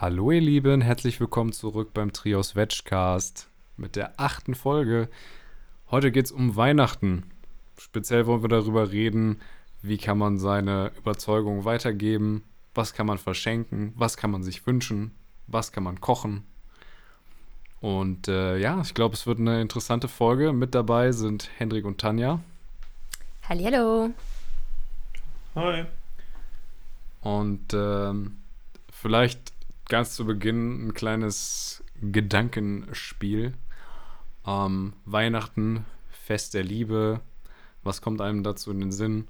Hallo ihr Lieben, herzlich willkommen zurück beim Trios Vegcast mit der achten Folge. Heute geht es um Weihnachten. Speziell wollen wir darüber reden, wie kann man seine Überzeugung weitergeben, was kann man verschenken, was kann man sich wünschen, was kann man kochen. Und äh, ja, ich glaube, es wird eine interessante Folge. Mit dabei sind Hendrik und Tanja. Hallihallo. Hi. Und ähm, vielleicht ganz zu Beginn ein kleines Gedankenspiel. Ähm, Weihnachten, Fest der Liebe. Was kommt einem dazu in den Sinn?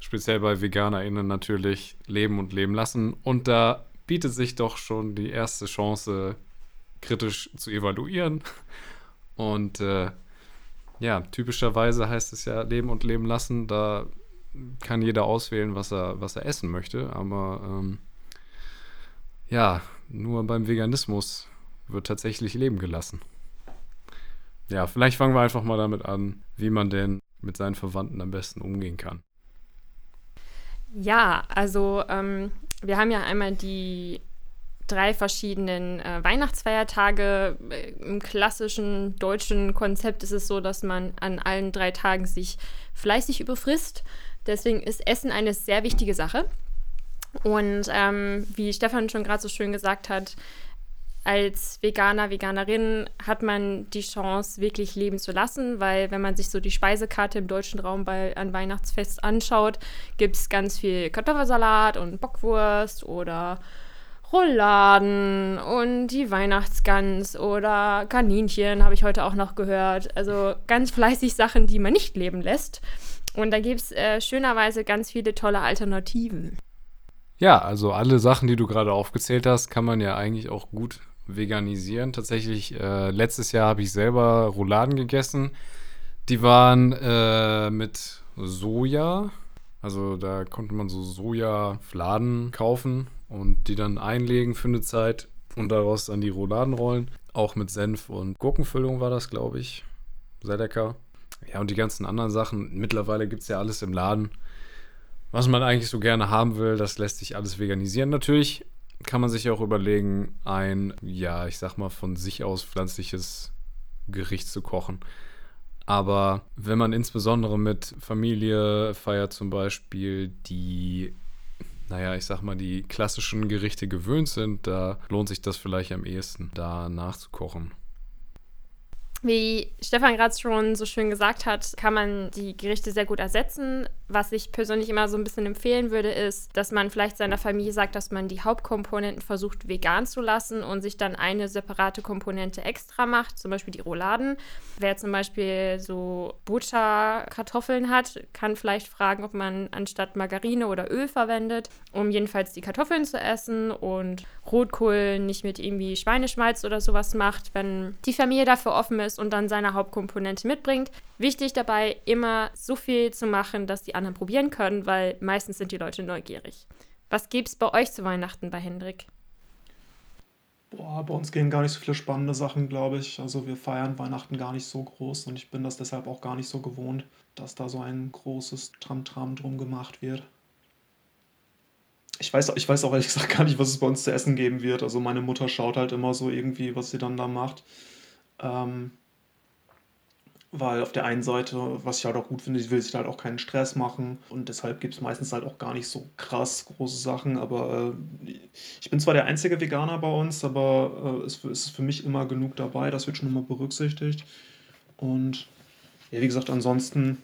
Speziell bei VeganerInnen natürlich leben und leben lassen. Und da bietet sich doch schon die erste Chance, kritisch zu evaluieren. Und äh, ja, typischerweise heißt es ja leben und leben lassen. Da kann jeder auswählen, was er, was er essen möchte. Aber ähm, ja, nur beim Veganismus wird tatsächlich Leben gelassen. Ja, vielleicht fangen wir einfach mal damit an, wie man denn mit seinen Verwandten am besten umgehen kann. Ja, also ähm, wir haben ja einmal die drei verschiedenen äh, Weihnachtsfeiertage. Im klassischen deutschen Konzept ist es so, dass man an allen drei Tagen sich fleißig überfrisst. Deswegen ist Essen eine sehr wichtige Sache. Und ähm, wie Stefan schon gerade so schön gesagt hat, als Veganer, Veganerin hat man die Chance, wirklich leben zu lassen, weil wenn man sich so die Speisekarte im deutschen Raum bei an Weihnachtsfest anschaut, gibt es ganz viel Kartoffelsalat und Bockwurst oder Rouladen und die Weihnachtsgans oder Kaninchen, habe ich heute auch noch gehört. Also ganz fleißig Sachen, die man nicht leben lässt. Und da gibt es äh, schönerweise ganz viele tolle Alternativen. Ja, also alle Sachen, die du gerade aufgezählt hast, kann man ja eigentlich auch gut veganisieren. Tatsächlich, äh, letztes Jahr habe ich selber Rouladen gegessen. Die waren äh, mit Soja. Also da konnte man so Sojafladen kaufen und die dann einlegen für eine Zeit und daraus dann die Rouladen rollen. Auch mit Senf und Gurkenfüllung war das, glaube ich. Sehr lecker. Ja, und die ganzen anderen Sachen. Mittlerweile gibt es ja alles im Laden was man eigentlich so gerne haben will, das lässt sich alles veganisieren. Natürlich kann man sich auch überlegen, ein, ja, ich sag mal, von sich aus pflanzliches Gericht zu kochen. Aber wenn man insbesondere mit Familie feiert, zum Beispiel, die, naja, ich sag mal, die klassischen Gerichte gewöhnt sind, da lohnt sich das vielleicht am ehesten, da nachzukochen. Wie Stefan gerade schon so schön gesagt hat, kann man die Gerichte sehr gut ersetzen. Was ich persönlich immer so ein bisschen empfehlen würde, ist, dass man vielleicht seiner Familie sagt, dass man die Hauptkomponenten versucht vegan zu lassen und sich dann eine separate Komponente extra macht, zum Beispiel die Rouladen. Wer zum Beispiel so Butterkartoffeln hat, kann vielleicht fragen, ob man anstatt Margarine oder Öl verwendet, um jedenfalls die Kartoffeln zu essen und Rotkohl nicht mit irgendwie Schweineschmalz oder sowas macht, wenn die Familie dafür offen ist und dann seine Hauptkomponente mitbringt. Wichtig dabei, immer so viel zu machen, dass die anderen probieren können, weil meistens sind die Leute neugierig. Was gibt es bei euch zu Weihnachten bei Hendrik? Boah, bei uns gehen gar nicht so viele spannende Sachen, glaube ich. Also wir feiern Weihnachten gar nicht so groß und ich bin das deshalb auch gar nicht so gewohnt, dass da so ein großes Tramtram drum gemacht wird. Ich weiß, ich weiß auch ehrlich gesagt gar nicht, was es bei uns zu essen geben wird. Also meine Mutter schaut halt immer so irgendwie, was sie dann da macht. Ähm, weil auf der einen Seite, was ich halt auch gut finde, sie will sich halt auch keinen Stress machen und deshalb gibt es meistens halt auch gar nicht so krass große Sachen. Aber äh, ich bin zwar der einzige Veganer bei uns, aber äh, es, es ist für mich immer genug dabei, das wird schon immer berücksichtigt. Und ja, wie gesagt, ansonsten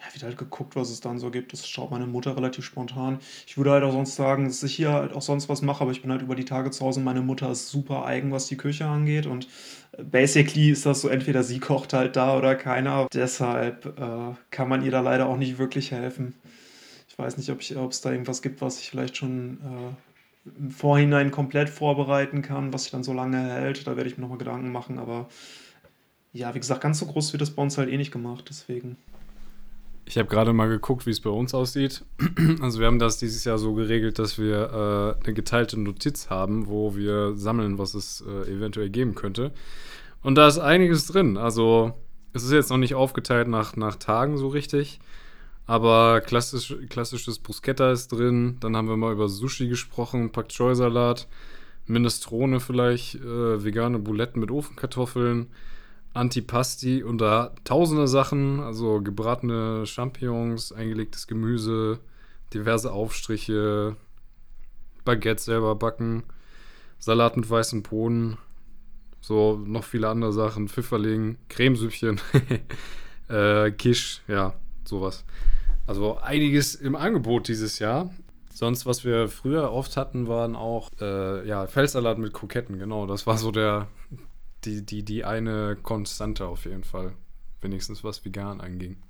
ja, wird halt geguckt, was es dann so gibt. Das schaut meine Mutter relativ spontan. Ich würde halt auch sonst sagen, dass ich hier halt auch sonst was mache, aber ich bin halt über die Tage zu Hause. Meine Mutter ist super eigen, was die Küche angeht und äh, basically ist das so, entweder sie kocht halt da oder keiner. Deshalb äh, kann man ihr da leider auch nicht wirklich helfen. Ich weiß nicht, ob es da irgendwas gibt, was ich vielleicht schon äh, im Vorhinein komplett vorbereiten kann, was sich dann so lange hält. Da werde ich mir nochmal Gedanken machen, aber ja, wie gesagt, ganz so groß wird das bei uns halt eh nicht gemacht, deswegen. Ich habe gerade mal geguckt, wie es bei uns aussieht. Also wir haben das dieses Jahr so geregelt, dass wir äh, eine geteilte Notiz haben, wo wir sammeln, was es äh, eventuell geben könnte. Und da ist einiges drin. Also es ist jetzt noch nicht aufgeteilt nach, nach Tagen so richtig. Aber klassisch, klassisches Bruschetta ist drin. Dann haben wir mal über Sushi gesprochen, Pak Choi Salat. Minestrone vielleicht, äh, vegane Buletten mit Ofenkartoffeln, Antipasti und da tausende Sachen, also gebratene Champignons, eingelegtes Gemüse, diverse Aufstriche, Baguette selber backen, Salat mit weißen Bohnen, so noch viele andere Sachen, Pfifferling, Cremesüppchen, äh, Kisch, ja, sowas. Also einiges im Angebot dieses Jahr. Sonst, was wir früher oft hatten, waren auch äh, ja, Feldsalat mit Kroketten, genau. Das war so der, die, die, die eine Konstante auf jeden Fall. Wenigstens was vegan anging.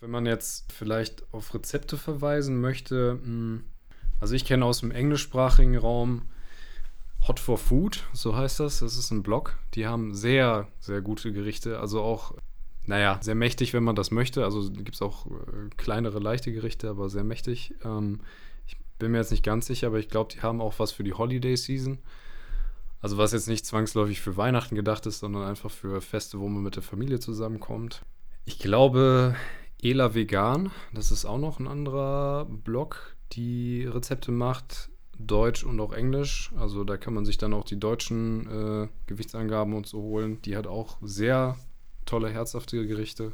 Wenn man jetzt vielleicht auf Rezepte verweisen möchte, hm, also ich kenne aus dem englischsprachigen Raum Hot for Food, so heißt das. Das ist ein Blog. Die haben sehr, sehr gute Gerichte. Also auch, naja, sehr mächtig, wenn man das möchte. Also gibt es auch äh, kleinere, leichte Gerichte, aber sehr mächtig. Ähm, bin mir jetzt nicht ganz sicher, aber ich glaube, die haben auch was für die Holiday Season. Also was jetzt nicht zwangsläufig für Weihnachten gedacht ist, sondern einfach für Feste, wo man mit der Familie zusammenkommt. Ich glaube, Ela Vegan, das ist auch noch ein anderer Blog, die Rezepte macht, Deutsch und auch Englisch. Also da kann man sich dann auch die deutschen äh, Gewichtsangaben und so holen. Die hat auch sehr tolle, herzhafte Gerichte.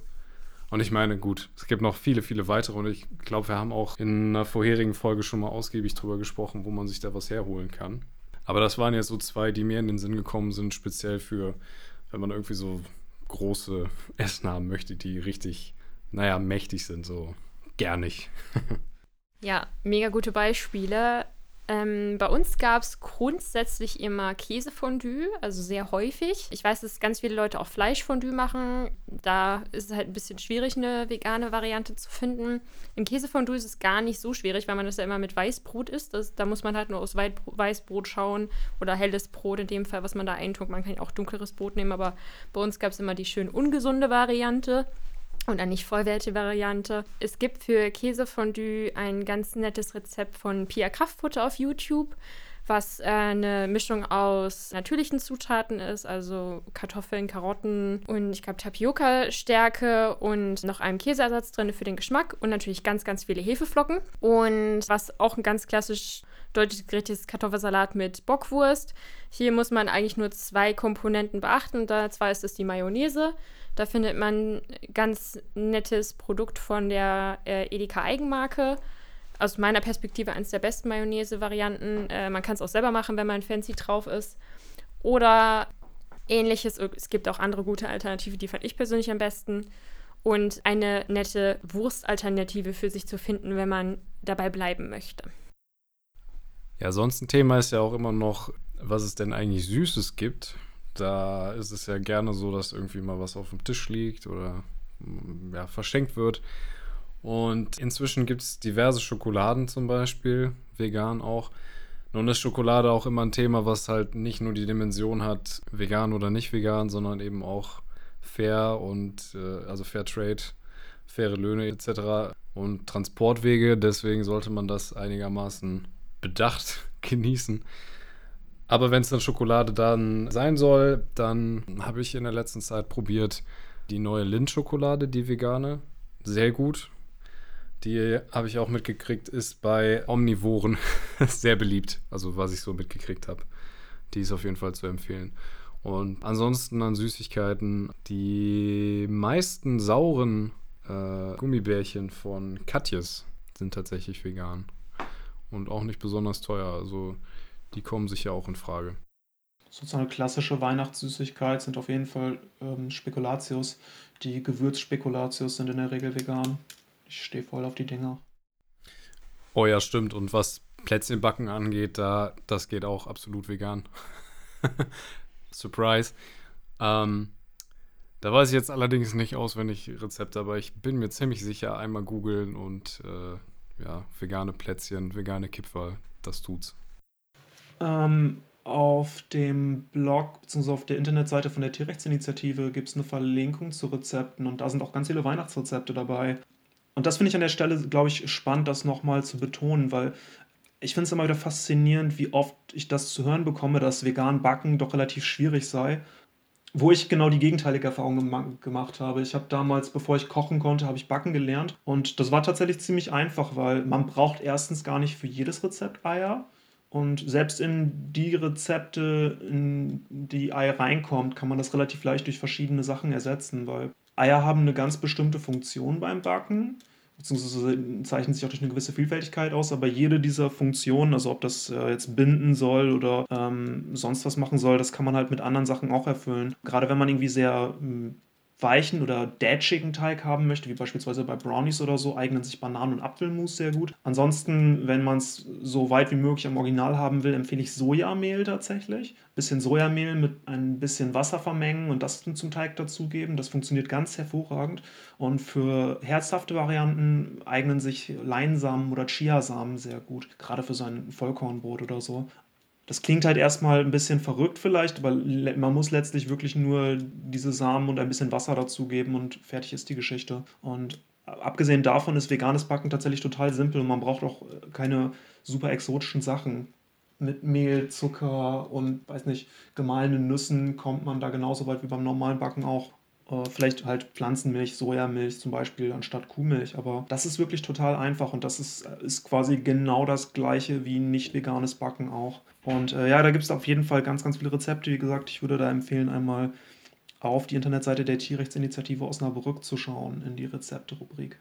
Und ich meine, gut, es gibt noch viele, viele weitere und ich glaube, wir haben auch in einer vorherigen Folge schon mal ausgiebig drüber gesprochen, wo man sich da was herholen kann. Aber das waren jetzt so zwei, die mir in den Sinn gekommen sind, speziell für, wenn man irgendwie so große Essen haben möchte, die richtig, naja, mächtig sind, so gernig. ja, mega gute Beispiele. Ähm, bei uns gab es grundsätzlich immer Käsefondue, also sehr häufig. Ich weiß, dass ganz viele Leute auch Fleischfondue machen. Da ist es halt ein bisschen schwierig, eine vegane Variante zu finden. Im Käsefondue ist es gar nicht so schwierig, weil man das ja immer mit Weißbrot isst. Das, da muss man halt nur aus Weißbrot schauen oder helles Brot in dem Fall, was man da eintut. Man kann auch dunkleres Brot nehmen, aber bei uns gab es immer die schön ungesunde Variante und eine nicht vollwertige Variante. Es gibt für Käsefondue ein ganz nettes Rezept von Pia Kraftfutter auf YouTube, was äh, eine Mischung aus natürlichen Zutaten ist, also Kartoffeln, Karotten und ich glaube Tapioca-Stärke und noch einem Käseersatz drin für den Geschmack und natürlich ganz, ganz viele Hefeflocken. Und was auch ein ganz klassisch deutsches Gericht ist Kartoffelsalat mit Bockwurst. Hier muss man eigentlich nur zwei Komponenten beachten. Und zwar ist es die Mayonnaise da findet man ganz nettes Produkt von der äh, Edeka Eigenmarke. Aus meiner Perspektive eines der besten Mayonnaise-Varianten. Äh, man kann es auch selber machen, wenn man fancy drauf ist. Oder ähnliches. Es gibt auch andere gute Alternativen, die fand ich persönlich am besten. Und eine nette Wurstalternative für sich zu finden, wenn man dabei bleiben möchte. Ja, sonst ein Thema ist ja auch immer noch, was es denn eigentlich Süßes gibt da ist es ja gerne so, dass irgendwie mal was auf dem Tisch liegt oder mm, ja, verschenkt wird. Und inzwischen gibt es diverse Schokoladen zum Beispiel, vegan auch. Nun ist Schokolade auch immer ein Thema, was halt nicht nur die Dimension hat, vegan oder nicht vegan, sondern eben auch fair und äh, also Fair Trade, faire Löhne etc. und Transportwege. Deswegen sollte man das einigermaßen bedacht genießen. Aber wenn es dann Schokolade dann sein soll, dann habe ich in der letzten Zeit probiert die neue Lindt-Schokolade, die vegane. Sehr gut. Die habe ich auch mitgekriegt, ist bei Omnivoren sehr beliebt. Also was ich so mitgekriegt habe. Die ist auf jeden Fall zu empfehlen. Und ansonsten an Süßigkeiten. Die meisten sauren äh, Gummibärchen von Katjes sind tatsächlich vegan. Und auch nicht besonders teuer. Also die kommen sicher auch in Frage. Sozusagen eine klassische Weihnachtssüßigkeit sind auf jeden Fall ähm, Spekulatius. Die Gewürzspekulatius sind in der Regel vegan. Ich stehe voll auf die Dinger. Oh ja, stimmt. Und was Plätzchenbacken angeht, da, das geht auch absolut vegan. Surprise. Ähm, da weiß ich jetzt allerdings nicht auswendig Rezepte, aber ich bin mir ziemlich sicher, einmal googeln und äh, ja, vegane Plätzchen, vegane Kipferl, das tut's. Ähm, auf dem Blog bzw. auf der Internetseite von der Tierrechtsinitiative gibt es eine Verlinkung zu Rezepten und da sind auch ganz viele Weihnachtsrezepte dabei. Und das finde ich an der Stelle, glaube ich, spannend, das nochmal zu betonen, weil ich finde es immer wieder faszinierend, wie oft ich das zu hören bekomme, dass vegan Backen doch relativ schwierig sei. Wo ich genau die gegenteilige Erfahrung gemacht habe. Ich habe damals, bevor ich kochen konnte, habe ich Backen gelernt. Und das war tatsächlich ziemlich einfach, weil man braucht erstens gar nicht für jedes Rezept Eier. Und selbst in die Rezepte, in die Ei reinkommt, kann man das relativ leicht durch verschiedene Sachen ersetzen, weil Eier haben eine ganz bestimmte Funktion beim Backen beziehungsweise zeichnen sich auch durch eine gewisse Vielfältigkeit aus, aber jede dieser Funktionen, also ob das äh, jetzt binden soll oder ähm, sonst was machen soll, das kann man halt mit anderen Sachen auch erfüllen. Gerade wenn man irgendwie sehr ähm, weichen oder datschigen Teig haben möchte, wie beispielsweise bei Brownies oder so, eignen sich Bananen- und Apfelmus sehr gut. Ansonsten, wenn man es so weit wie möglich am Original haben will, empfehle ich Sojamehl tatsächlich. Bisschen Sojamehl mit ein bisschen Wasser vermengen und das zum Teig dazugeben. Das funktioniert ganz hervorragend. Und für herzhafte Varianten eignen sich Leinsamen oder Chiasamen sehr gut, gerade für so ein Vollkornbrot oder so. Das klingt halt erstmal ein bisschen verrückt vielleicht, aber man muss letztlich wirklich nur diese Samen und ein bisschen Wasser dazugeben und fertig ist die Geschichte. Und abgesehen davon ist veganes Backen tatsächlich total simpel und man braucht auch keine super exotischen Sachen. Mit Mehl, Zucker und weiß nicht, gemahlenen Nüssen kommt man da genauso weit wie beim normalen Backen auch. Äh, vielleicht halt Pflanzenmilch, Sojamilch zum Beispiel anstatt Kuhmilch. Aber das ist wirklich total einfach und das ist, ist quasi genau das gleiche wie nicht veganes Backen auch. Und äh, ja, da gibt es auf jeden Fall ganz, ganz viele Rezepte. Wie gesagt, ich würde da empfehlen, einmal auf die Internetseite der Tierrechtsinitiative Osnabrück zu schauen, in die Rezepte-Rubrik.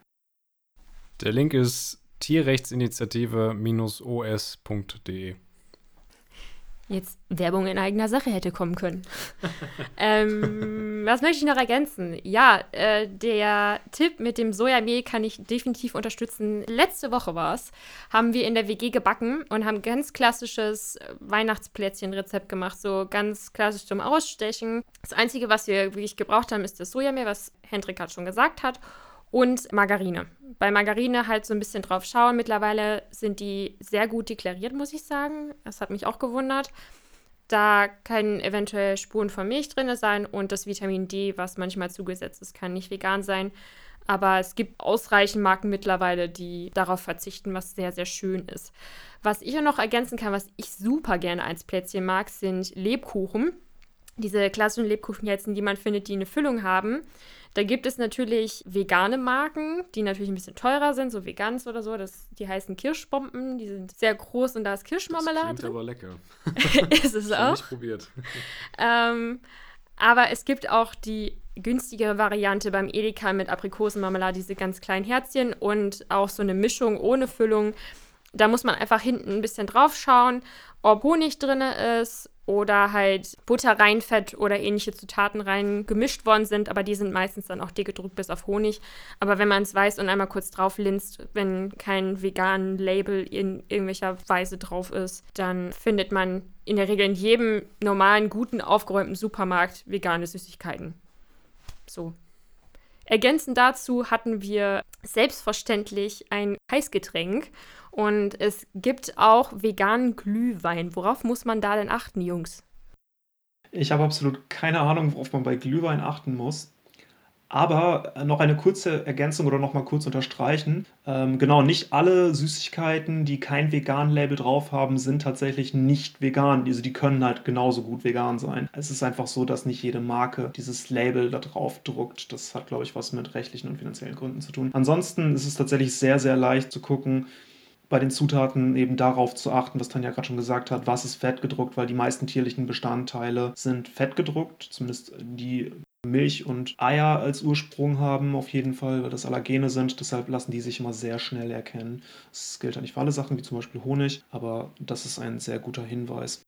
Der Link ist tierrechtsinitiative-os.de. Jetzt Werbung in eigener Sache hätte kommen können. ähm, was möchte ich noch ergänzen? Ja, äh, der Tipp mit dem Sojamehl kann ich definitiv unterstützen. Letzte Woche war es, haben wir in der WG gebacken und haben ganz klassisches Weihnachtsplätzchenrezept gemacht, so ganz klassisch zum Ausstechen. Das Einzige, was wir wirklich gebraucht haben, ist das Sojamehl, was Hendrik gerade schon gesagt hat und Margarine. Bei Margarine halt so ein bisschen drauf schauen. Mittlerweile sind die sehr gut deklariert, muss ich sagen. Das hat mich auch gewundert. Da können eventuell Spuren von Milch drin sein und das Vitamin D, was manchmal zugesetzt ist, kann nicht vegan sein. Aber es gibt ausreichend Marken mittlerweile, die darauf verzichten, was sehr, sehr schön ist. Was ich noch ergänzen kann, was ich super gerne als Plätzchen mag, sind Lebkuchen. Diese klassischen Lebkuchenherzen, die man findet, die eine Füllung haben. Da gibt es natürlich vegane Marken, die natürlich ein bisschen teurer sind, so Vegans oder so. Das, die heißen Kirschbomben, die sind sehr groß und da ist Kirschmarmelade. Das klingt aber lecker. ist es auch? Nicht probiert. ähm, aber es gibt auch die günstigere Variante beim Edeka mit Aprikosenmarmelade, diese ganz kleinen Herzchen und auch so eine Mischung ohne Füllung. Da muss man einfach hinten ein bisschen drauf schauen, ob Honig drin ist oder halt Butter, Reinfett oder ähnliche Zutaten rein gemischt worden sind, aber die sind meistens dann auch dick gedruckt bis auf Honig. Aber wenn man es weiß und einmal kurz drauf linst, wenn kein veganen Label in irgendwelcher Weise drauf ist, dann findet man in der Regel in jedem normalen, guten, aufgeräumten Supermarkt vegane Süßigkeiten. So. Ergänzend dazu hatten wir selbstverständlich ein Heißgetränk und es gibt auch veganen Glühwein. Worauf muss man da denn achten, Jungs? Ich habe absolut keine Ahnung, worauf man bei Glühwein achten muss. Aber noch eine kurze Ergänzung oder noch mal kurz unterstreichen. Ähm, genau, nicht alle Süßigkeiten, die kein Vegan-Label drauf haben, sind tatsächlich nicht vegan. Also die können halt genauso gut vegan sein. Es ist einfach so, dass nicht jede Marke dieses Label da drauf druckt. Das hat, glaube ich, was mit rechtlichen und finanziellen Gründen zu tun. Ansonsten ist es tatsächlich sehr, sehr leicht zu gucken, bei den Zutaten eben darauf zu achten, was Tanja gerade schon gesagt hat, was ist fettgedruckt, weil die meisten tierlichen Bestandteile sind fettgedruckt, zumindest die Milch und Eier als Ursprung haben, auf jeden Fall, weil das Allergene sind. Deshalb lassen die sich immer sehr schnell erkennen. Das gilt ja nicht für alle Sachen, wie zum Beispiel Honig, aber das ist ein sehr guter Hinweis.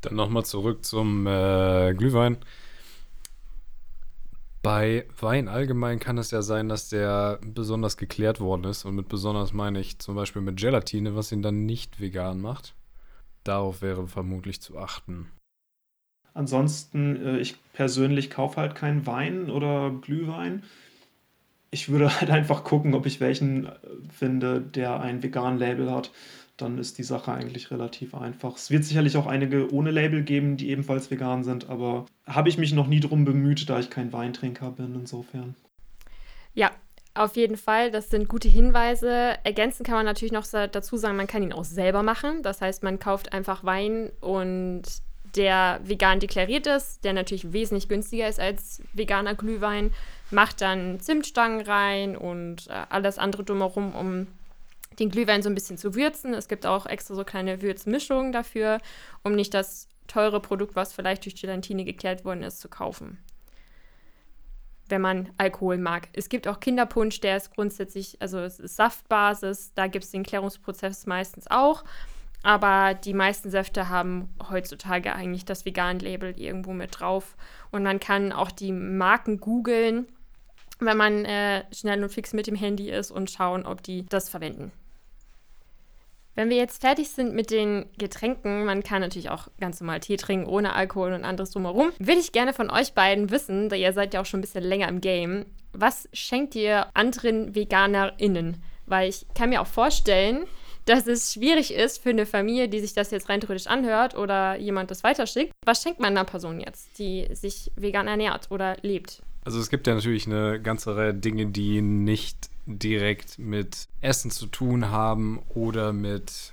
Dann nochmal zurück zum äh, Glühwein. Bei Wein allgemein kann es ja sein, dass der besonders geklärt worden ist. Und mit besonders meine ich zum Beispiel mit Gelatine, was ihn dann nicht vegan macht. Darauf wäre vermutlich zu achten. Ansonsten, äh, ich persönlich kaufe halt keinen Wein oder Glühwein. Ich würde halt einfach gucken, ob ich welchen äh, finde, der ein vegan Label hat dann ist die Sache eigentlich relativ einfach. Es wird sicherlich auch einige ohne Label geben, die ebenfalls vegan sind, aber habe ich mich noch nie drum bemüht, da ich kein Weintrinker bin, insofern. Ja, auf jeden Fall, das sind gute Hinweise. Ergänzen kann man natürlich noch dazu sagen, man kann ihn auch selber machen. Das heißt, man kauft einfach Wein und der vegan deklariert ist, der natürlich wesentlich günstiger ist als veganer Glühwein, macht dann Zimtstangen rein und äh, alles andere drumherum, um den Glühwein so ein bisschen zu würzen. Es gibt auch extra so kleine Würzmischungen dafür, um nicht das teure Produkt, was vielleicht durch Gelatine geklärt worden ist, zu kaufen. Wenn man Alkohol mag. Es gibt auch Kinderpunsch, der ist grundsätzlich, also es ist Saftbasis, da gibt es den Klärungsprozess meistens auch. Aber die meisten Säfte haben heutzutage eigentlich das Vegan-Label irgendwo mit drauf. Und man kann auch die Marken googeln, wenn man äh, schnell und fix mit dem Handy ist und schauen, ob die das verwenden. Wenn wir jetzt fertig sind mit den Getränken, man kann natürlich auch ganz normal Tee trinken, ohne Alkohol und anderes drumherum, würde ich gerne von euch beiden wissen, da ihr seid ja auch schon ein bisschen länger im Game, was schenkt ihr anderen VeganerInnen? Weil ich kann mir auch vorstellen, dass es schwierig ist für eine Familie, die sich das jetzt rein theoretisch anhört oder jemand das weiterschickt. Was schenkt man einer Person jetzt, die sich vegan ernährt oder lebt? Also es gibt ja natürlich eine ganze Reihe Dinge, die nicht direkt mit Essen zu tun haben oder mit,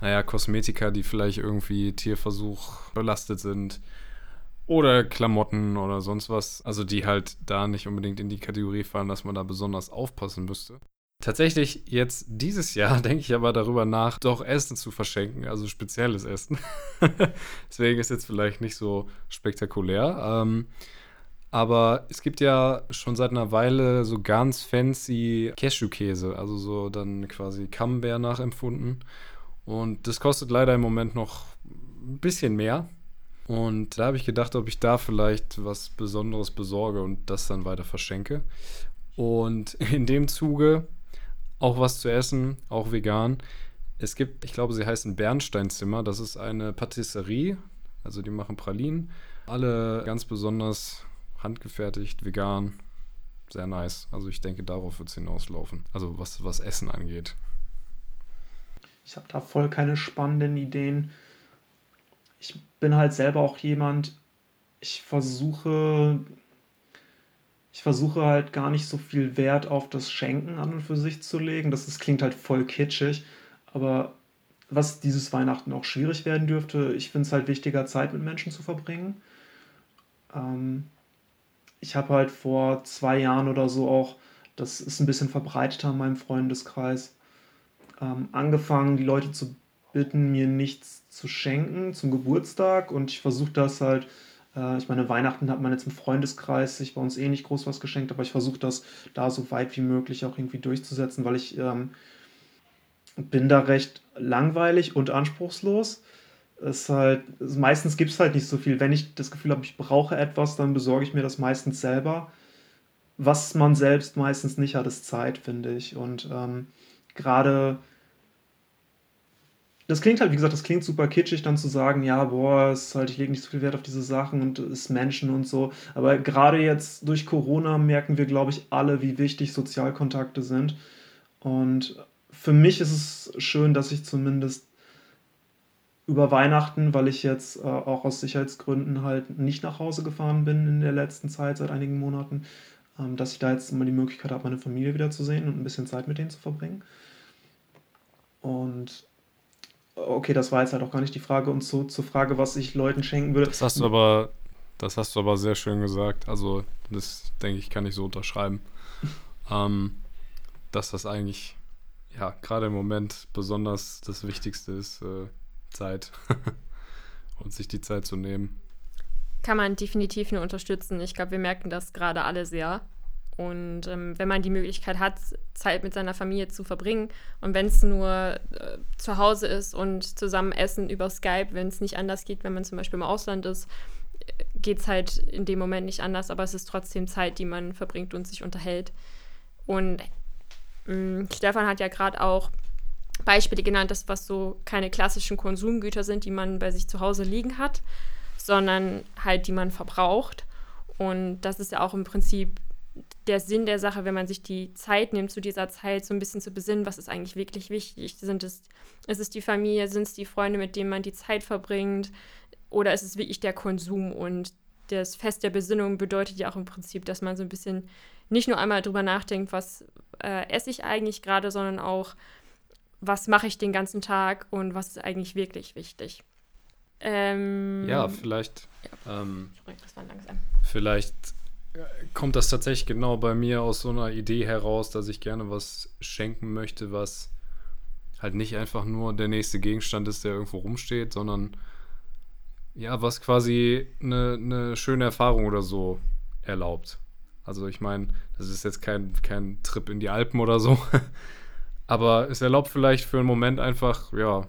naja, Kosmetika, die vielleicht irgendwie Tierversuch belastet sind. Oder Klamotten oder sonst was. Also die halt da nicht unbedingt in die Kategorie fallen, dass man da besonders aufpassen müsste. Tatsächlich jetzt dieses Jahr denke ich aber darüber nach, doch Essen zu verschenken, also spezielles Essen. Deswegen ist jetzt vielleicht nicht so spektakulär. Ähm, aber es gibt ja schon seit einer Weile so ganz fancy Cashewkäse, also so dann quasi Camembert nachempfunden. Und das kostet leider im Moment noch ein bisschen mehr. Und da habe ich gedacht, ob ich da vielleicht was Besonderes besorge und das dann weiter verschenke. Und in dem Zuge auch was zu essen, auch vegan. Es gibt, ich glaube, sie heißen Bernsteinzimmer. Das ist eine Patisserie. Also die machen Pralinen. Alle ganz besonders handgefertigt, vegan. Sehr nice. Also ich denke, darauf wird es hinauslaufen. Also was, was Essen angeht. Ich habe da voll keine spannenden Ideen. Ich bin halt selber auch jemand, ich versuche ich versuche halt gar nicht so viel Wert auf das Schenken an und für sich zu legen. Das, das klingt halt voll kitschig, aber was dieses Weihnachten auch schwierig werden dürfte, ich finde es halt wichtiger, Zeit mit Menschen zu verbringen. Ähm, ich habe halt vor zwei Jahren oder so auch, das ist ein bisschen verbreiteter in meinem Freundeskreis, ähm, angefangen, die Leute zu bitten, mir nichts zu schenken zum Geburtstag und ich versuche das halt äh, ich meine, Weihnachten hat man jetzt im Freundeskreis sich bei uns eh nicht groß was geschenkt, aber ich versuche das da so weit wie möglich auch irgendwie durchzusetzen, weil ich ähm, bin da recht langweilig und anspruchslos. Es halt, meistens gibt es halt nicht so viel. Wenn ich das Gefühl habe, ich brauche etwas, dann besorge ich mir das meistens selber. Was man selbst meistens nicht hat, ist Zeit, finde ich. Und ähm, gerade das klingt halt, wie gesagt, das klingt super kitschig, dann zu sagen, ja, boah, ist halt, ich lege nicht so viel Wert auf diese Sachen und es ist Menschen und so. Aber gerade jetzt durch Corona merken wir, glaube ich, alle, wie wichtig Sozialkontakte sind. Und für mich ist es schön, dass ich zumindest über Weihnachten, weil ich jetzt äh, auch aus Sicherheitsgründen halt nicht nach Hause gefahren bin in der letzten Zeit, seit einigen Monaten, ähm, dass ich da jetzt immer die Möglichkeit habe, meine Familie wiederzusehen und ein bisschen Zeit mit denen zu verbringen. Und okay, das war jetzt halt auch gar nicht die Frage und so zur Frage, was ich Leuten schenken würde. Das hast du aber, das hast du aber sehr schön gesagt. Also, das denke ich, kann ich so unterschreiben. ähm, dass das eigentlich, ja, gerade im Moment besonders das Wichtigste ist, äh, Zeit. und sich die Zeit zu nehmen. Kann man definitiv nur unterstützen. Ich glaube, wir merken das gerade alle sehr. Und ähm, wenn man die Möglichkeit hat, Zeit mit seiner Familie zu verbringen und wenn es nur äh, zu Hause ist und zusammen essen über Skype, wenn es nicht anders geht, wenn man zum Beispiel im Ausland ist, geht es halt in dem Moment nicht anders, aber es ist trotzdem Zeit, die man verbringt und sich unterhält. Und mh, Stefan hat ja gerade auch Beispiele genannt, das was so keine klassischen Konsumgüter sind, die man bei sich zu Hause liegen hat, sondern halt die man verbraucht. Und das ist ja auch im Prinzip der Sinn der Sache, wenn man sich die Zeit nimmt, zu dieser Zeit so ein bisschen zu besinnen, was ist eigentlich wirklich wichtig? Sind es, ist es die Familie, sind es die Freunde, mit denen man die Zeit verbringt? Oder ist es wirklich der Konsum? Und das Fest der Besinnung bedeutet ja auch im Prinzip, dass man so ein bisschen nicht nur einmal drüber nachdenkt, was äh, esse ich eigentlich gerade, sondern auch, was mache ich den ganzen Tag und was ist eigentlich wirklich wichtig. Ähm, ja, vielleicht. Ja. Ähm, das war langsam. Vielleicht kommt das tatsächlich genau bei mir aus so einer Idee heraus, dass ich gerne was schenken möchte, was halt nicht einfach nur der nächste Gegenstand ist, der irgendwo rumsteht, sondern ja, was quasi eine, eine schöne Erfahrung oder so erlaubt. Also ich meine, das ist jetzt kein, kein Trip in die Alpen oder so, aber es erlaubt vielleicht für einen Moment einfach, ja,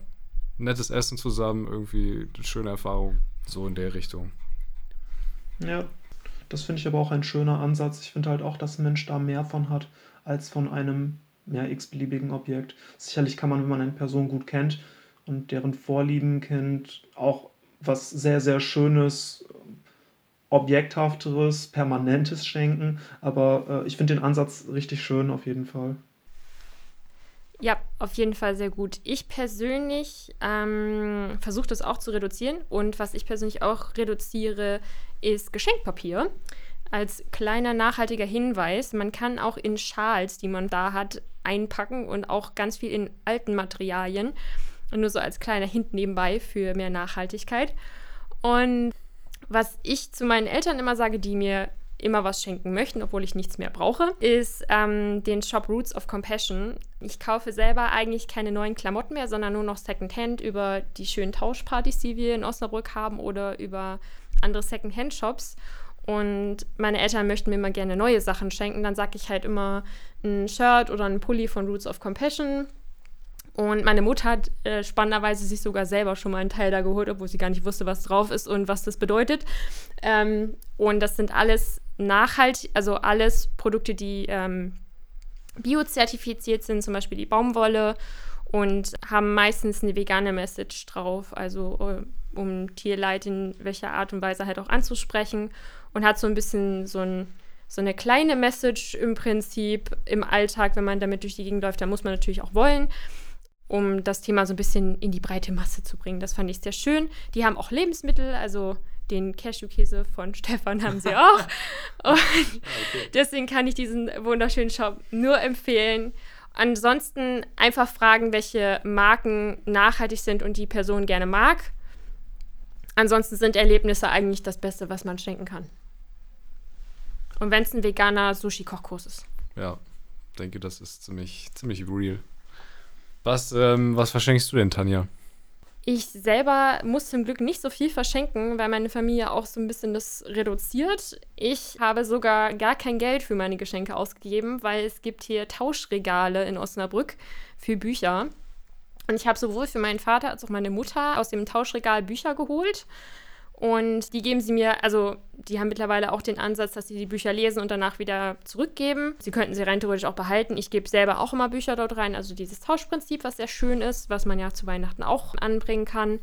nettes Essen zusammen, irgendwie eine schöne Erfahrung, so in der Richtung. Ja, das finde ich aber auch ein schöner Ansatz. Ich finde halt auch, dass ein Mensch da mehr von hat, als von einem ja, x-beliebigen Objekt. Sicherlich kann man, wenn man eine Person gut kennt und deren Vorlieben kennt, auch was sehr, sehr Schönes, Objekthafteres, Permanentes schenken. Aber äh, ich finde den Ansatz richtig schön auf jeden Fall. Ja, auf jeden Fall sehr gut. Ich persönlich ähm, versuche das auch zu reduzieren. Und was ich persönlich auch reduziere, ist Geschenkpapier. Als kleiner nachhaltiger Hinweis, man kann auch in Schals, die man da hat, einpacken und auch ganz viel in alten Materialien. Und nur so als kleiner Hint nebenbei für mehr Nachhaltigkeit. Und was ich zu meinen Eltern immer sage, die mir immer was schenken möchten, obwohl ich nichts mehr brauche, ist ähm, den Shop Roots of Compassion. Ich kaufe selber eigentlich keine neuen Klamotten mehr, sondern nur noch Secondhand über die schönen Tauschpartys, die wir in Osnabrück haben oder über andere Secondhand-Shops. Und meine Eltern möchten mir immer gerne neue Sachen schenken. Dann sage ich halt immer ein Shirt oder ein Pulli von Roots of Compassion. Und meine Mutter hat äh, spannenderweise sich sogar selber schon mal einen Teil da geholt, obwohl sie gar nicht wusste, was drauf ist und was das bedeutet. Ähm, und das sind alles nachhaltig, also alles Produkte, die ähm, biozertifiziert sind, zum Beispiel die Baumwolle und haben meistens eine vegane Message drauf, also äh, um Tierleid in welcher Art und Weise halt auch anzusprechen und hat so ein bisschen so, ein, so eine kleine Message im Prinzip im Alltag, wenn man damit durch die Gegend läuft, da muss man natürlich auch wollen um das Thema so ein bisschen in die breite Masse zu bringen. Das fand ich sehr schön. Die haben auch Lebensmittel, also den Cashewkäse von Stefan haben sie auch. Und okay. deswegen kann ich diesen wunderschönen Shop nur empfehlen. Ansonsten einfach fragen, welche Marken nachhaltig sind und die Person gerne mag. Ansonsten sind Erlebnisse eigentlich das Beste, was man schenken kann. Und wenn es ein veganer Sushi-Kochkurs ist. Ja, denke, das ist ziemlich, ziemlich real. Was, ähm, was verschenkst du denn, Tanja? Ich selber muss zum Glück nicht so viel verschenken, weil meine Familie auch so ein bisschen das reduziert. Ich habe sogar gar kein Geld für meine Geschenke ausgegeben, weil es gibt hier Tauschregale in Osnabrück für Bücher. Und ich habe sowohl für meinen Vater als auch meine Mutter aus dem Tauschregal Bücher geholt. Und die geben sie mir, also die haben mittlerweile auch den Ansatz, dass sie die Bücher lesen und danach wieder zurückgeben. Sie könnten sie rein theoretisch auch behalten. Ich gebe selber auch immer Bücher dort rein, also dieses Tauschprinzip, was sehr schön ist, was man ja zu Weihnachten auch anbringen kann.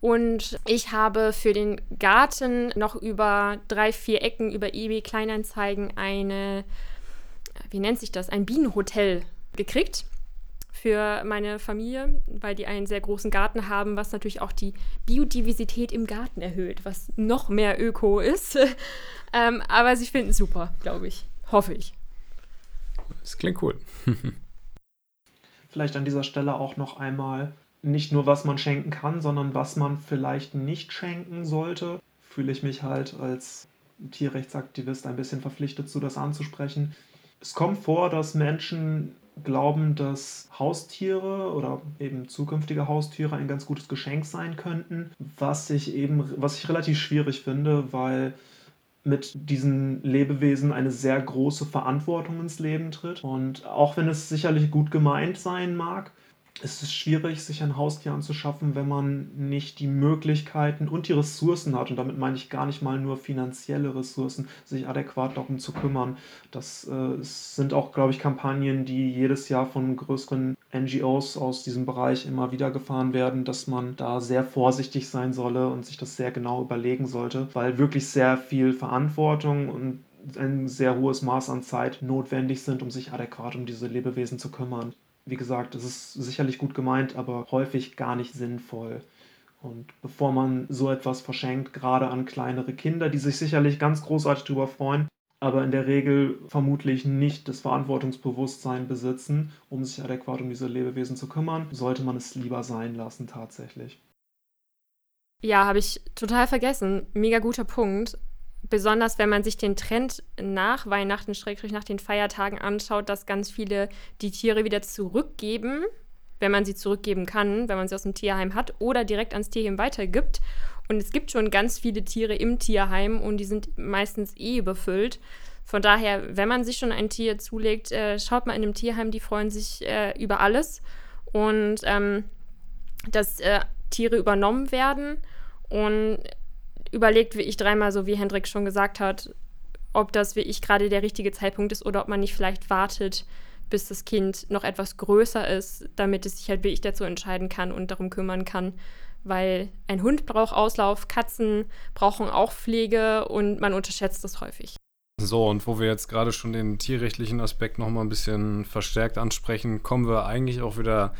Und ich habe für den Garten noch über drei, vier Ecken über eBay Kleinanzeigen eine, wie nennt sich das, ein Bienenhotel gekriegt für meine Familie, weil die einen sehr großen Garten haben, was natürlich auch die Biodiversität im Garten erhöht, was noch mehr Öko ist. ähm, aber sie finden es super, glaube ich. Hoffe ich. Das klingt cool. vielleicht an dieser Stelle auch noch einmal nicht nur, was man schenken kann, sondern was man vielleicht nicht schenken sollte. Fühle ich mich halt als Tierrechtsaktivist ein bisschen verpflichtet zu, das anzusprechen. Es kommt vor, dass Menschen glauben, dass Haustiere oder eben zukünftige Haustiere ein ganz gutes Geschenk sein könnten, was ich eben, was ich relativ schwierig finde, weil mit diesen Lebewesen eine sehr große Verantwortung ins Leben tritt. Und auch wenn es sicherlich gut gemeint sein mag, es ist schwierig, sich ein Haustier anzuschaffen, wenn man nicht die Möglichkeiten und die Ressourcen hat. Und damit meine ich gar nicht mal nur finanzielle Ressourcen, sich adäquat darum zu kümmern. Das äh, sind auch, glaube ich, Kampagnen, die jedes Jahr von größeren NGOs aus diesem Bereich immer wieder gefahren werden, dass man da sehr vorsichtig sein solle und sich das sehr genau überlegen sollte, weil wirklich sehr viel Verantwortung und ein sehr hohes Maß an Zeit notwendig sind, um sich adäquat um diese Lebewesen zu kümmern wie gesagt, es ist sicherlich gut gemeint, aber häufig gar nicht sinnvoll. Und bevor man so etwas verschenkt, gerade an kleinere Kinder, die sich sicherlich ganz großartig darüber freuen, aber in der Regel vermutlich nicht das Verantwortungsbewusstsein besitzen, um sich adäquat um diese Lebewesen zu kümmern, sollte man es lieber sein lassen tatsächlich. Ja, habe ich total vergessen. Mega guter Punkt. Besonders wenn man sich den Trend nach Weihnachten, Schrägstrich nach den Feiertagen anschaut, dass ganz viele die Tiere wieder zurückgeben, wenn man sie zurückgeben kann, wenn man sie aus dem Tierheim hat, oder direkt ans Tierheim weitergibt. Und es gibt schon ganz viele Tiere im Tierheim und die sind meistens eh überfüllt. Von daher, wenn man sich schon ein Tier zulegt, äh, schaut mal in einem Tierheim, die freuen sich äh, über alles. Und ähm, dass äh, Tiere übernommen werden und überlegt wie ich dreimal, so wie Hendrik schon gesagt hat, ob das wie ich gerade der richtige Zeitpunkt ist oder ob man nicht vielleicht wartet, bis das Kind noch etwas größer ist, damit es sich halt wie ich dazu entscheiden kann und darum kümmern kann. Weil ein Hund braucht Auslauf, Katzen brauchen auch Pflege und man unterschätzt das häufig. So, und wo wir jetzt gerade schon den tierrechtlichen Aspekt nochmal ein bisschen verstärkt ansprechen, kommen wir eigentlich auch wieder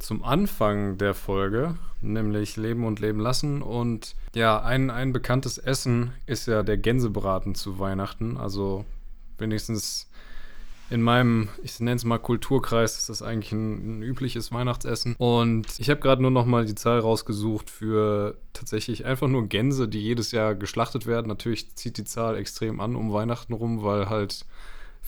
zum Anfang der Folge, nämlich Leben und Leben lassen. Und ja, ein, ein bekanntes Essen ist ja der Gänsebraten zu Weihnachten. Also wenigstens in meinem, ich nenne es mal Kulturkreis, ist das eigentlich ein, ein übliches Weihnachtsessen. Und ich habe gerade nur noch mal die Zahl rausgesucht für tatsächlich einfach nur Gänse, die jedes Jahr geschlachtet werden. Natürlich zieht die Zahl extrem an um Weihnachten rum, weil halt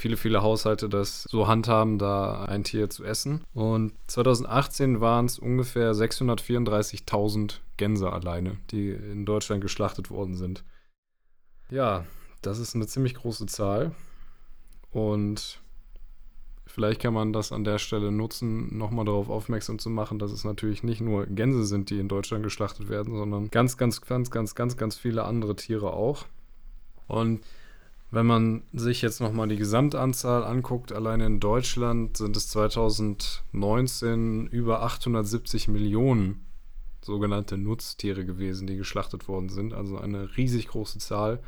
viele, viele Haushalte das so handhaben, da ein Tier zu essen. Und 2018 waren es ungefähr 634.000 Gänse alleine, die in Deutschland geschlachtet worden sind. Ja, das ist eine ziemlich große Zahl. Und vielleicht kann man das an der Stelle nutzen, nochmal darauf aufmerksam zu machen, dass es natürlich nicht nur Gänse sind, die in Deutschland geschlachtet werden, sondern ganz, ganz, ganz, ganz, ganz, ganz viele andere Tiere auch. Und wenn man sich jetzt nochmal die Gesamtanzahl anguckt, alleine in Deutschland sind es 2019 über 870 Millionen sogenannte Nutztiere gewesen, die geschlachtet worden sind. Also eine riesig große Zahl.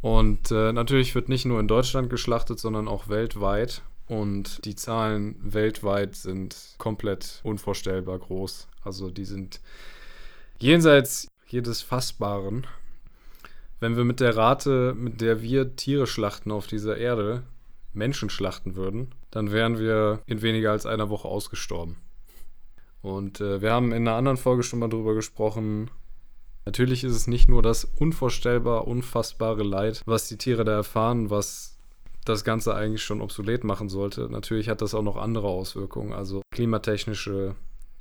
Und äh, natürlich wird nicht nur in Deutschland geschlachtet, sondern auch weltweit. Und die Zahlen weltweit sind komplett unvorstellbar groß. Also die sind jenseits jedes Fassbaren wenn wir mit der Rate, mit der wir Tiere schlachten auf dieser Erde, Menschen schlachten würden, dann wären wir in weniger als einer Woche ausgestorben. Und äh, wir haben in einer anderen Folge schon mal drüber gesprochen. Natürlich ist es nicht nur das unvorstellbar, unfassbare Leid, was die Tiere da erfahren, was das Ganze eigentlich schon obsolet machen sollte. Natürlich hat das auch noch andere Auswirkungen, also klimatechnische,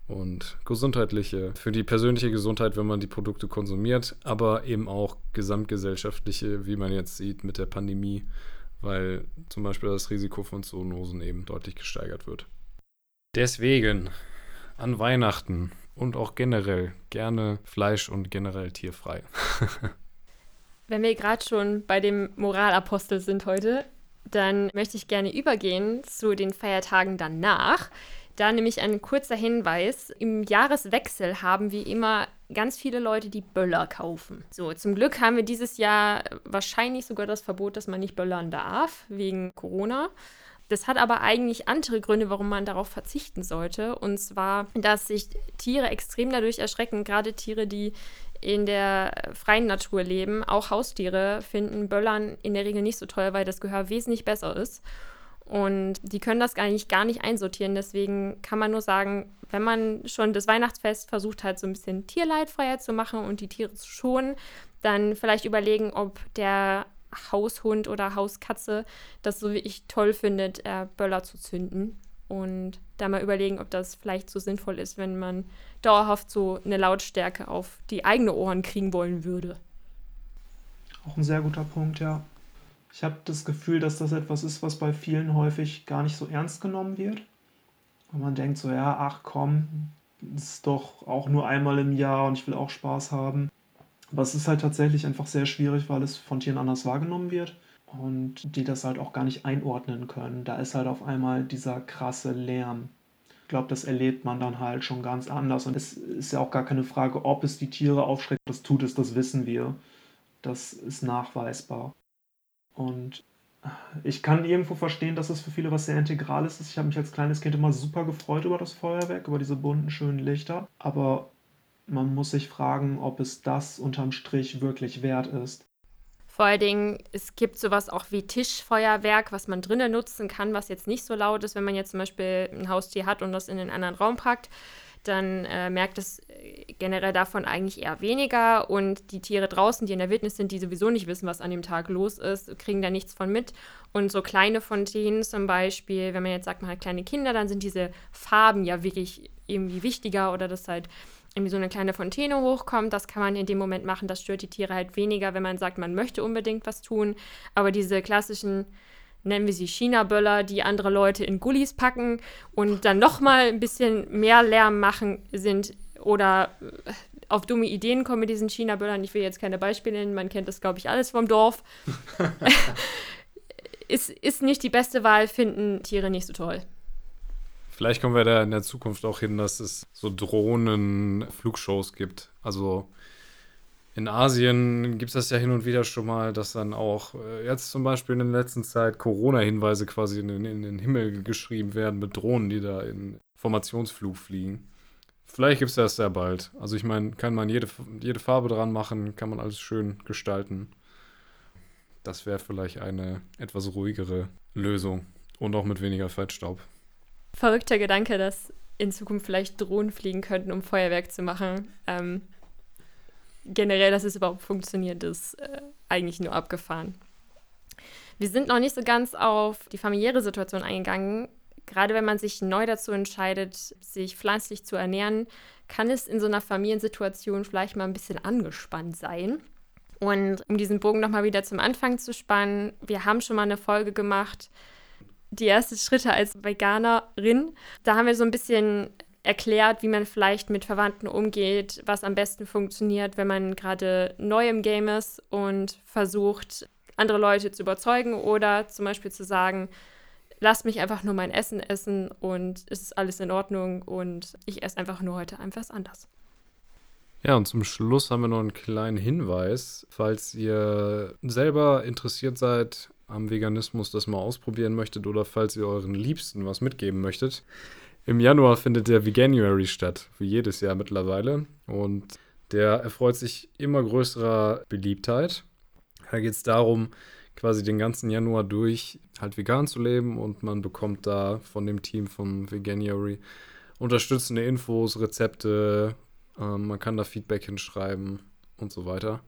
und gesundheitliche, für die persönliche Gesundheit, wenn man die Produkte konsumiert, aber eben auch gesamtgesellschaftliche, wie man jetzt sieht mit der Pandemie, weil zum Beispiel das Risiko von Zoonosen eben deutlich gesteigert wird. Deswegen an Weihnachten und auch generell gerne Fleisch und generell tierfrei. Wenn wir gerade schon bei dem Moralapostel sind heute, dann möchte ich gerne übergehen zu den Feiertagen danach. Da nämlich ein kurzer Hinweis. Im Jahreswechsel haben wir immer ganz viele Leute, die Böller kaufen. So, zum Glück haben wir dieses Jahr wahrscheinlich sogar das Verbot, dass man nicht böllern darf, wegen Corona. Das hat aber eigentlich andere Gründe, warum man darauf verzichten sollte. Und zwar, dass sich Tiere extrem dadurch erschrecken, gerade Tiere, die in der freien Natur leben, auch Haustiere, finden Böllern in der Regel nicht so toll, weil das Gehör wesentlich besser ist. Und die können das nicht, gar nicht einsortieren. Deswegen kann man nur sagen, wenn man schon das Weihnachtsfest versucht hat, so ein bisschen tierleidfreier zu machen und die Tiere zu schonen, dann vielleicht überlegen, ob der Haushund oder Hauskatze das so wie ich toll findet, äh, Böller zu zünden. Und da mal überlegen, ob das vielleicht so sinnvoll ist, wenn man dauerhaft so eine Lautstärke auf die eigenen Ohren kriegen wollen würde. Auch ein sehr guter Punkt, ja. Ich habe das Gefühl, dass das etwas ist, was bei vielen häufig gar nicht so ernst genommen wird. Und man denkt so, ja, ach komm, ist doch auch nur einmal im Jahr und ich will auch Spaß haben. Aber es ist halt tatsächlich einfach sehr schwierig, weil es von Tieren anders wahrgenommen wird und die das halt auch gar nicht einordnen können. Da ist halt auf einmal dieser krasse Lärm. Ich glaube, das erlebt man dann halt schon ganz anders. Und es ist ja auch gar keine Frage, ob es die Tiere aufschreckt. Das tut es, das wissen wir. Das ist nachweisbar. Und ich kann irgendwo verstehen, dass es für viele was sehr Integrales ist. Ich habe mich als kleines Kind immer super gefreut über das Feuerwerk, über diese bunten, schönen Lichter. Aber man muss sich fragen, ob es das unterm Strich wirklich wert ist. Vor allen Dingen, es gibt sowas auch wie Tischfeuerwerk, was man drinnen nutzen kann, was jetzt nicht so laut ist, wenn man jetzt zum Beispiel ein Haustier hat und das in den anderen Raum packt dann äh, merkt es äh, generell davon eigentlich eher weniger und die Tiere draußen, die in der Wildnis sind, die sowieso nicht wissen, was an dem Tag los ist, kriegen da nichts von mit. Und so kleine Fontänen zum Beispiel, wenn man jetzt sagt, man hat kleine Kinder, dann sind diese Farben ja wirklich irgendwie wichtiger oder dass halt irgendwie so eine kleine Fontäne hochkommt. Das kann man in dem Moment machen. Das stört die Tiere halt weniger, wenn man sagt, man möchte unbedingt was tun. Aber diese klassischen nennen wir sie China-Böller, die andere Leute in Gullis packen und dann nochmal ein bisschen mehr Lärm machen sind oder äh, auf dumme Ideen kommen mit diesen China-Böllern. Ich will jetzt keine Beispiele nennen, man kennt das, glaube ich, alles vom Dorf. ist, ist nicht die beste Wahl, finden Tiere nicht so toll. Vielleicht kommen wir da in der Zukunft auch hin, dass es so Drohnen-Flugshows gibt. Also in Asien gibt es das ja hin und wieder schon mal, dass dann auch äh, jetzt zum Beispiel in der letzten Zeit Corona-Hinweise quasi in, in, den Himmel geschrieben werden mit Drohnen, die da in Formationsflug fliegen. Vielleicht gibt es das sehr bald. Also ich meine, kann man jede, jede Farbe dran machen, kann man alles schön gestalten. Das wäre vielleicht eine etwas ruhigere Lösung und auch mit weniger Fettstaub. Verrückter Gedanke, dass in Zukunft vielleicht Drohnen fliegen könnten, um Feuerwerk zu machen. Ähm, generell, dass es überhaupt funktioniert, ist äh, eigentlich nur abgefahren. Wir sind noch nicht so ganz auf die familiäre Situation eingegangen. Gerade wenn man sich neu dazu entscheidet, sich pflanzlich zu ernähren, kann es in so einer Familiensituation vielleicht mal ein bisschen angespannt sein. Und um diesen Bogen nochmal wieder zum Anfang zu spannen, wir haben schon mal eine Folge gemacht, die ersten Schritte als Veganerin. Da haben wir so ein bisschen erklärt, wie man vielleicht mit Verwandten umgeht, was am besten funktioniert, wenn man gerade neu im Game ist und versucht, andere Leute zu überzeugen oder zum Beispiel zu sagen, lass mich einfach nur mein Essen essen und es ist alles in Ordnung und ich esse einfach nur heute einfach anders. Ja, und zum Schluss haben wir noch einen kleinen Hinweis, falls ihr selber interessiert seid am Veganismus, das mal ausprobieren möchtet oder falls ihr euren Liebsten was mitgeben möchtet. Im Januar findet der Veganuary statt, wie jedes Jahr mittlerweile. Und der erfreut sich immer größerer Beliebtheit. Da geht es darum, quasi den ganzen Januar durch halt vegan zu leben und man bekommt da von dem Team vom Veganuary unterstützende Infos, Rezepte, ähm, man kann da Feedback hinschreiben und so weiter.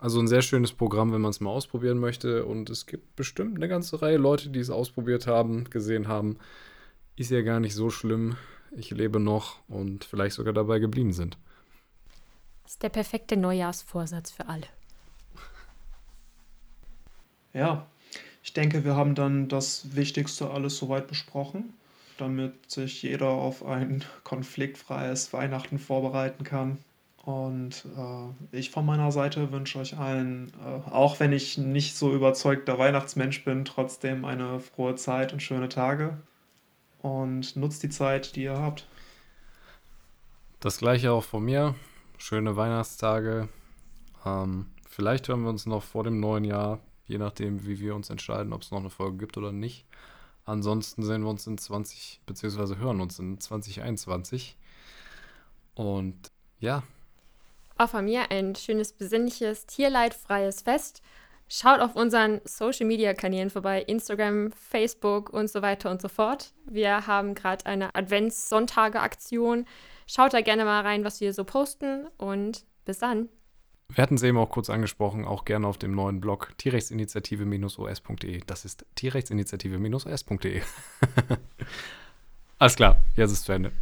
Also ein sehr schönes Programm, wenn man es mal ausprobieren möchte. Und es gibt bestimmt eine ganze Reihe Leute, die es ausprobiert haben, gesehen haben, ist ja gar nicht so schlimm. Ich lebe noch und vielleicht sogar dabei geblieben sind. Das ist der perfekte Neujahrsvorsatz für alle. Ja, ich denke, wir haben dann das Wichtigste alles soweit besprochen, damit sich jeder auf ein konfliktfreies Weihnachten vorbereiten kann. Und äh, ich von meiner Seite wünsche euch allen, äh, auch wenn ich nicht so überzeugter Weihnachtsmensch bin, trotzdem eine frohe Zeit und schöne Tage und nutzt die Zeit, die ihr habt. Das gleiche auch von mir. Schöne Weihnachtstage. Ähm, vielleicht hören wir uns noch vor dem neuen Jahr, je nachdem, wie wir uns entscheiden, ob es noch eine Folge gibt oder nicht. Ansonsten sehen wir uns in 20, beziehungsweise hören uns in 2021. Und ja. Auch von mir ein schönes, besinnliches, tierleidfreies Fest. Schaut auf unseren Social Media Kanälen vorbei, Instagram, Facebook und so weiter und so fort. Wir haben gerade eine Advents-Sonntage-Aktion. Schaut da gerne mal rein, was wir so posten und bis dann. Wir hatten es eben auch kurz angesprochen, auch gerne auf dem neuen Blog tierrechtsinitiative-os.de. Das ist tierrechtsinitiative-os.de. Alles klar, jetzt ist es zu Ende.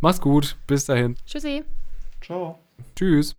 Mach's gut, bis dahin. Tschüssi. Ciao. Tschüss.